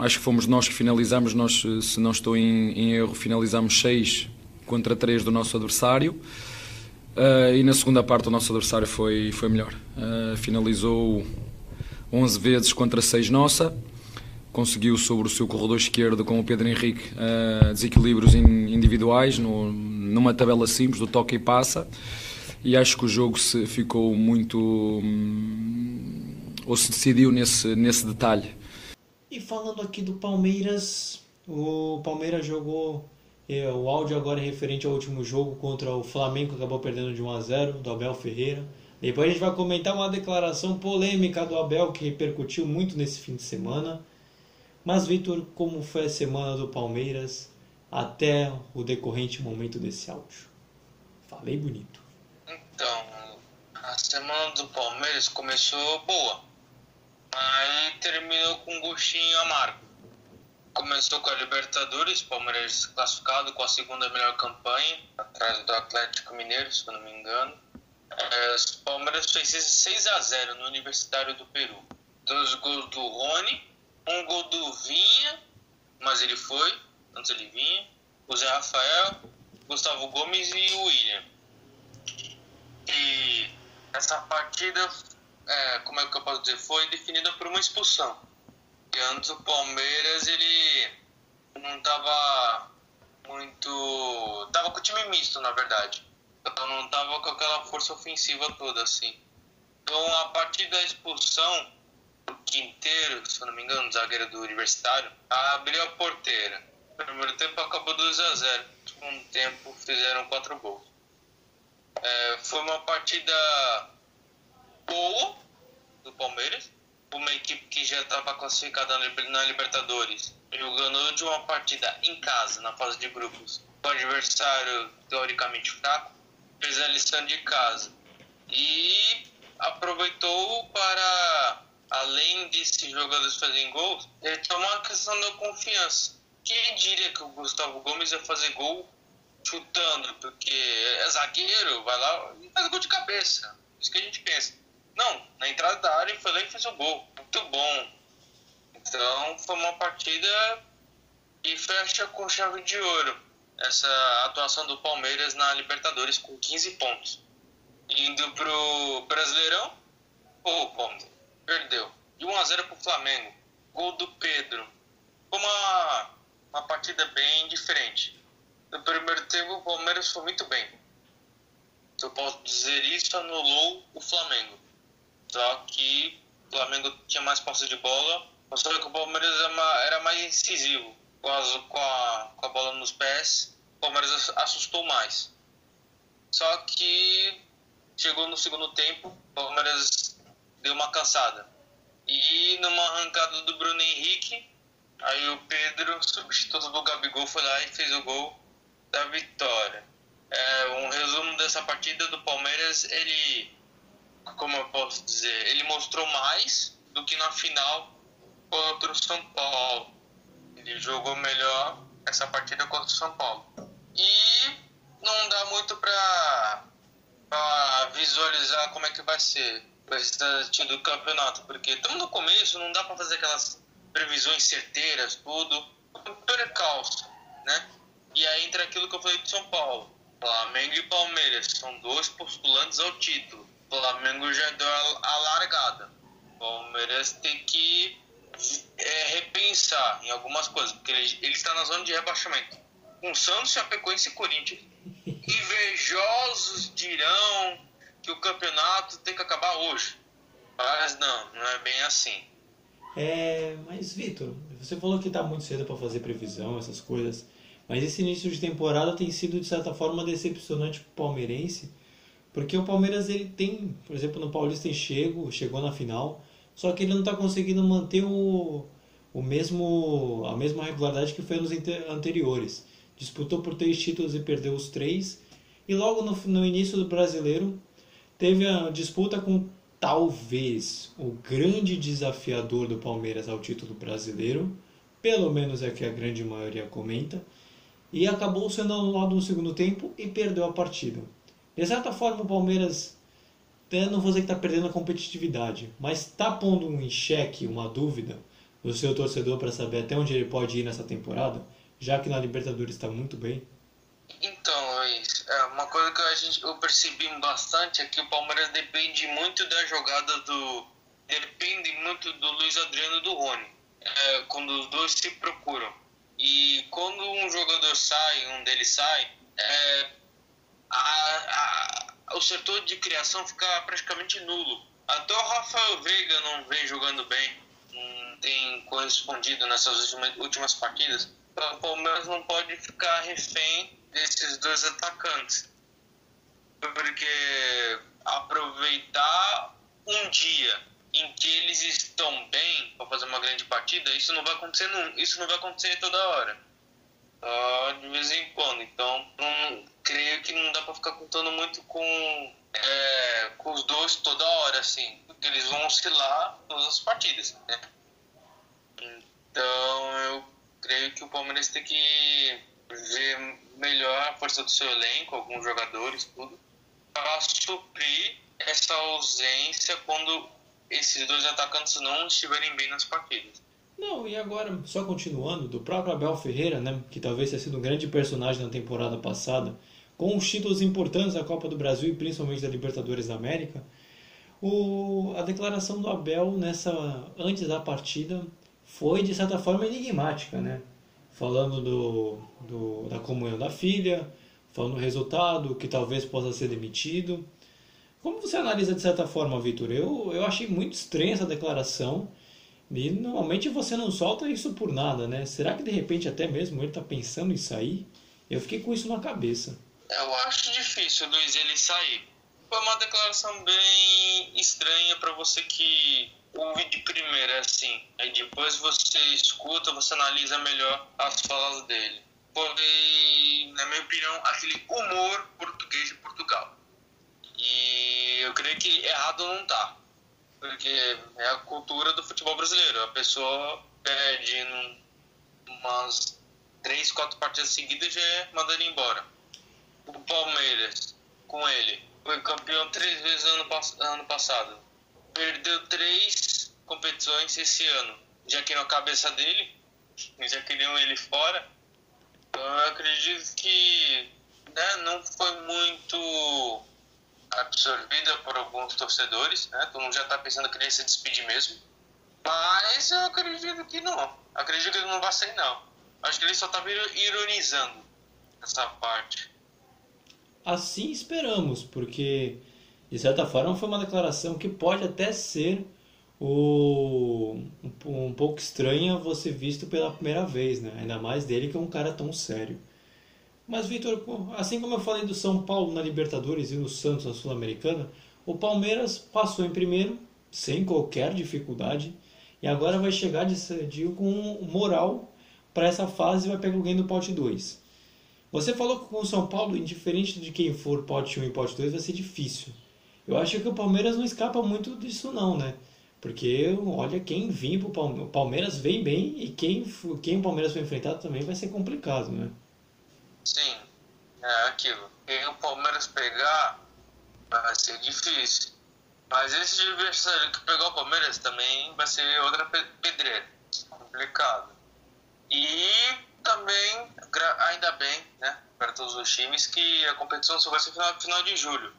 acho que fomos nós que finalizamos, nós, se não estou em, em erro, finalizamos seis contra três do nosso adversário. Uh, e na segunda parte o nosso adversário foi, foi melhor. Uh, finalizou 11 vezes contra 6 nossa. Conseguiu sobre o seu corredor esquerdo com o Pedro Henrique uh, desequilíbrios individuais no, numa tabela simples do toque e passa. E acho que o jogo se ficou muito. Hum, ou se decidiu nesse, nesse detalhe. E falando aqui do Palmeiras, o Palmeiras jogou o áudio agora é referente ao último jogo contra o Flamengo, que acabou perdendo de 1 a 0 do Abel Ferreira. Depois a gente vai comentar uma declaração polêmica do Abel que repercutiu muito nesse fim de semana. Mas, Vitor, como foi a semana do Palmeiras até o decorrente momento desse áudio? Falei bonito. Então, a semana do Palmeiras começou boa, aí terminou com um gostinho amargo. Começou com a Libertadores, Palmeiras classificado com a segunda melhor campanha, atrás do Atlético Mineiro, se eu não me engano. É, Palmeiras fez 6 a 0 no Universitário do Peru. Dois gols do Rony, um gol do Vinha, mas ele foi, antes ele vinha, o Zé Rafael, Gustavo Gomes e o William. E essa partida, é, como é que eu posso dizer, foi definida por uma expulsão que antes o Palmeiras ele não estava muito. tava com o time misto, na verdade. Então não tava com aquela força ofensiva toda, assim. Então, a partir da expulsão, o Quinteiro, se eu não me engano, zagueiro do Universitário, abriu a porteira. No primeiro tempo acabou 2 a 0 No segundo tempo fizeram 4 gols. É, foi uma partida boa do Palmeiras, uma equipe que já estava classificada na Libertadores, jogando de uma partida em casa, na fase de grupos, com adversário teoricamente fraco, fez a lição de casa e aproveitou para, além desses jogadores fazerem gols, tomar a questão da confiança. Quem diria que o Gustavo Gomes ia fazer gol chutando, porque é zagueiro, vai lá e faz gol de cabeça. Isso que a gente pensa. Não, na entrada da área ele foi lá e fez o gol. Muito bom. Então foi uma partida que fecha com chave de ouro essa atuação do Palmeiras na Libertadores com 15 pontos. Indo pro Brasileirão, o Palmeiras perdeu. E 1x0 pro Flamengo. Gol do Pedro. Foi uma, uma partida bem diferente. No primeiro tempo o Palmeiras foi muito bem. Eu posso dizer isso, anulou o Flamengo. Só que o Flamengo tinha mais posse de bola, só que o Palmeiras era mais incisivo com, com, a, com a bola nos pés. O Palmeiras assustou mais. Só que chegou no segundo tempo, o Palmeiras deu uma cansada. E numa arrancada do Bruno Henrique, aí o Pedro, substituto do Gabigol, foi lá e fez o gol da vitória. É, um resumo dessa partida do Palmeiras, ele como eu posso dizer, ele mostrou mais do que na final contra o São Paulo. Ele jogou melhor essa partida contra o São Paulo. E não dá muito para visualizar como é que vai ser o restante do campeonato, porque estamos no começo, não dá para fazer aquelas previsões certeiras, tudo. Percalço, né? E aí entra aquilo que eu falei de São Paulo. Flamengo e Palmeiras são dois postulantes ao título. Flamengo já deu a, largada. O Palmeiras tem que é, repensar em algumas coisas, porque ele, ele está na zona de rebaixamento. Com Santos, Chapecoense e Corinthians. Invejosos dirão que o campeonato tem que acabar hoje. Mas não, não é bem assim. É, mas Vitor, você falou que está muito cedo para fazer previsão, essas coisas. Mas esse início de temporada tem sido de certa forma decepcionante para o palmeirense porque o Palmeiras ele tem, por exemplo, no Paulista chegou, chegou na final, só que ele não está conseguindo manter o, o mesmo a mesma regularidade que foi nos anteriores. Disputou por três títulos e perdeu os três. E logo no, no início do brasileiro teve a disputa com talvez o grande desafiador do Palmeiras ao título brasileiro, pelo menos é que a grande maioria comenta, e acabou sendo anulado no segundo tempo e perdeu a partida. De certa forma, o Palmeiras, até não vou dizer que está perdendo a competitividade, mas está pondo em xeque uma dúvida do seu torcedor para saber até onde ele pode ir nessa temporada, já que na Libertadores está muito bem. Então, Luiz, é, uma coisa que a gente, eu percebi bastante é que o Palmeiras depende muito da jogada do. Depende muito do Luiz Adriano e do Rony. É, quando os dois se procuram. E quando um jogador sai, um deles sai, é, a, a, o setor de criação fica praticamente nulo. Até o Rafael Veiga não vem jogando bem, não tem correspondido nessas últimas, últimas partidas. Então, o Palmeiras não pode ficar refém desses dois atacantes. Porque aproveitar um dia em que eles estão bem para fazer uma grande partida, isso não vai acontecer, isso não vai acontecer toda hora. Só de vez em quando. Então, não, creio que não dá para ficar contando muito com, é, com os dois toda hora, assim, porque eles vão oscilar todas as partidas, né? Então eu creio que o Palmeiras tem que ver melhor a força do seu elenco, alguns jogadores, tudo, para suprir essa ausência quando esses dois atacantes não estiverem bem nas partidas. Não, e agora, só continuando, do próprio Abel Ferreira, né, que talvez tenha sido um grande personagem na temporada passada, com os títulos importantes da Copa do Brasil e principalmente da Libertadores da América, o, a declaração do Abel nessa antes da partida foi de certa forma enigmática, né? Falando do, do, da comunhão da filha, falando o resultado, que talvez possa ser demitido. Como você analisa de certa forma, Vitor? Eu, eu achei muito estranha essa declaração. E normalmente você não solta isso por nada, né? Será que de repente até mesmo ele está pensando em sair? Eu fiquei com isso na cabeça. Eu acho difícil, Luiz, ele sair. Foi uma declaração bem estranha para você que ouve de primeira, assim. Aí depois você escuta, você analisa melhor as falas dele. Foi, na minha opinião, aquele humor português de Portugal. E eu creio que errado não tá. Porque é a cultura do futebol brasileiro. A pessoa perde umas três, quatro partidas seguidas já é mandando embora. O Palmeiras, com ele, foi campeão três vezes ano, ano passado. Perdeu três competições esse ano. Já queriam a cabeça dele, já queriam ele fora. Então eu acredito que né, não foi muito absorvida por alguns torcedores, né? Todo mundo já está pensando que ele se despedir mesmo. Mas eu acredito que não. Acredito que ele não vai sair, não. Acho que ele só estava ironizando essa parte. Assim esperamos, porque de certa forma foi uma declaração que pode até ser o, um pouco estranha você visto pela primeira vez, né? Ainda mais dele que é um cara tão sério. Mas, Vitor, assim como eu falei do São Paulo na Libertadores e no Santos na Sul-Americana, o Palmeiras passou em primeiro, sem qualquer dificuldade, e agora vai chegar de, de com moral para essa fase e vai pegar alguém do pote 2. Você falou que com o São Paulo, indiferente de quem for pote 1 e pote 2, vai ser difícil. Eu acho que o Palmeiras não escapa muito disso não, né? Porque olha, quem vir pro Palmeiras, o Palmeiras vem bem e quem, quem o Palmeiras for enfrentar também vai ser complicado, né? Sim, é aquilo. Quem o Palmeiras pegar vai ser difícil. Mas esse adversário que pegar o Palmeiras também vai ser outra pedreira. Complicado. E também, ainda bem, né, para todos os times, que a competição só vai ser final, final de julho.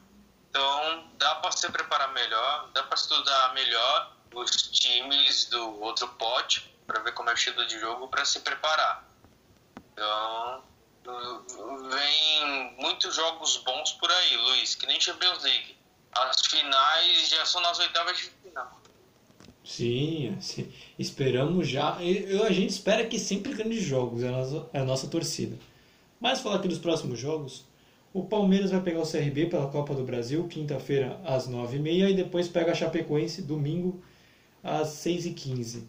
Então, dá para se preparar melhor, dá para estudar melhor os times do outro pote, para ver como é o estilo de jogo, para se preparar. Então, vem muitos jogos bons por aí, Luiz, que nem Champions League. As finais já são nas oitavas de final. Sim, assim, esperamos já. Eu, a gente espera que sempre grandes jogos, é a nossa, é a nossa torcida. Mas falar aqui dos próximos jogos, o Palmeiras vai pegar o CRB pela Copa do Brasil, quinta-feira às 9h30, e depois pega a Chapecoense, domingo às 6h15.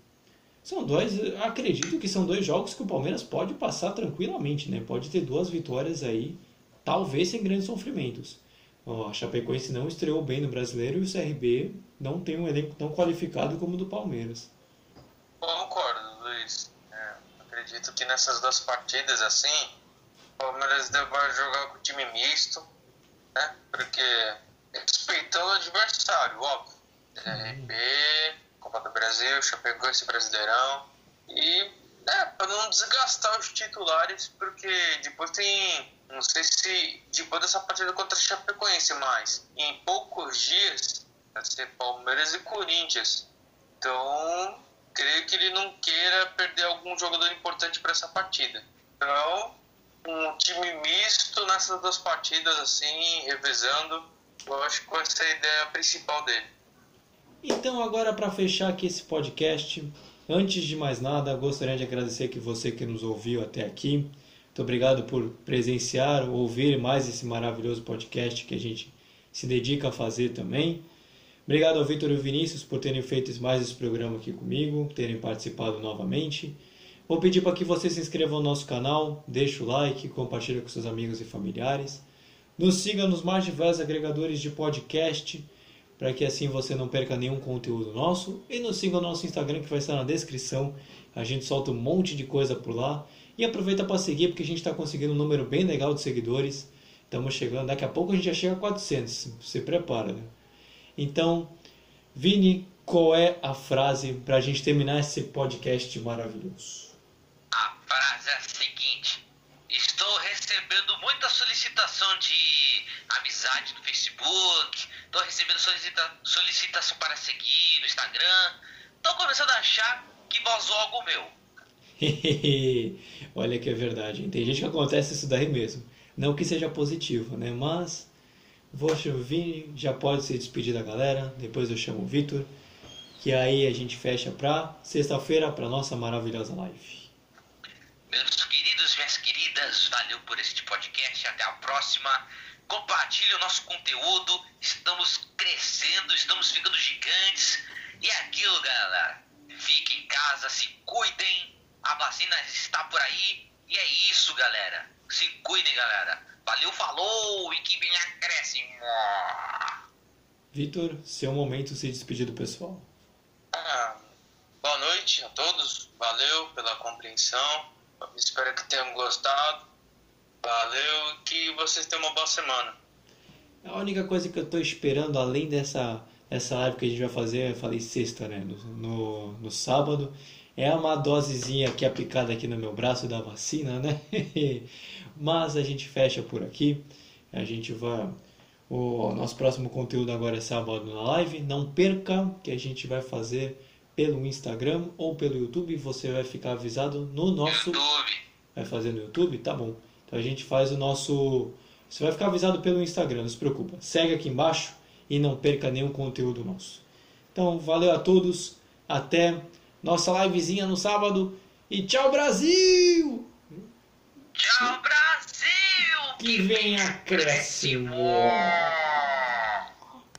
São dois, acredito que são dois jogos que o Palmeiras pode passar tranquilamente, né? Pode ter duas vitórias aí, talvez sem grandes sofrimentos. a Chapecoense não estreou bem no Brasileiro e o CRB não tem um elenco tão qualificado como o do Palmeiras. Concordo, Luiz. É, acredito que nessas duas partidas assim, o Palmeiras deve jogar com time misto, né? Porque respeitando o adversário, óbvio. CRB, Brasil, Chapecoense Brasileirão. E é, para não desgastar os titulares, porque depois tem. Não sei se depois dessa partida contra a Chapecoense, mas em poucos dias vai ser Palmeiras e Corinthians. Então, creio que ele não queira perder algum jogador importante para essa partida. Então, um time misto nessas duas partidas, assim, revezando, eu acho que vai ser a ideia principal dele. Então, agora para fechar aqui esse podcast, antes de mais nada, gostaria de agradecer que você que nos ouviu até aqui. Muito obrigado por presenciar, ouvir mais esse maravilhoso podcast que a gente se dedica a fazer também. Obrigado ao Vitor e ao Vinícius por terem feito mais esse programa aqui comigo, terem participado novamente. Vou pedir para que você se inscreva no nosso canal, deixe o like, compartilhe com seus amigos e familiares. Nos siga nos mais diversos agregadores de podcast para que assim você não perca nenhum conteúdo nosso. E nos siga no nosso Instagram que vai estar na descrição. A gente solta um monte de coisa por lá. E aproveita para seguir porque a gente está conseguindo um número bem legal de seguidores. Estamos chegando, daqui a pouco a gente já chega a 400. Se prepara, né? Então, Vini, qual é a frase para a gente terminar esse podcast maravilhoso? A frase é a seguinte: Estou recebendo muita solicitação de amizade no Facebook, estou recebendo solicita solicitação para seguir no Instagram. Estou começando a achar que vazou algo meu. Olha que é verdade. Tem gente que acontece isso daí mesmo. Não que seja positivo, né? Mas vou o Vini, já pode se despedir da galera. Depois eu chamo o Vitor. Que aí a gente fecha pra sexta-feira, pra nossa maravilhosa live. Meus queridos, minhas queridas, valeu por este podcast. Até a próxima. Compartilhe o nosso conteúdo. Estamos crescendo, estamos ficando gigantes. E é aquilo, galera. Fiquem em casa, se cuidem. A vacina está por aí. E é isso, galera. Se cuidem, galera. Valeu, falou e que venha acréscimo. Vitor, seu momento se despedir do pessoal. Ah, boa noite a todos. Valeu pela compreensão. Espero que tenham gostado. Valeu que vocês tenham uma boa semana. A única coisa que eu estou esperando, além dessa essa live que a gente vai fazer, eu falei sexta, né? No, no, no sábado, é uma dosezinha aqui aplicada aqui no meu braço da vacina, né? Mas a gente fecha por aqui. A gente vai. O nosso próximo conteúdo agora é sábado na live. Não perca que a gente vai fazer pelo Instagram ou pelo YouTube. Você vai ficar avisado no nosso. YouTube. Vai fazer no YouTube? Tá bom. Então a gente faz o nosso. Você vai ficar avisado pelo Instagram, não se preocupa. Segue aqui embaixo e não perca nenhum conteúdo nosso. Então, valeu a todos. Até nossa livezinha no sábado. E tchau, Brasil! Tchau, Brasil! Que venha acréscimo!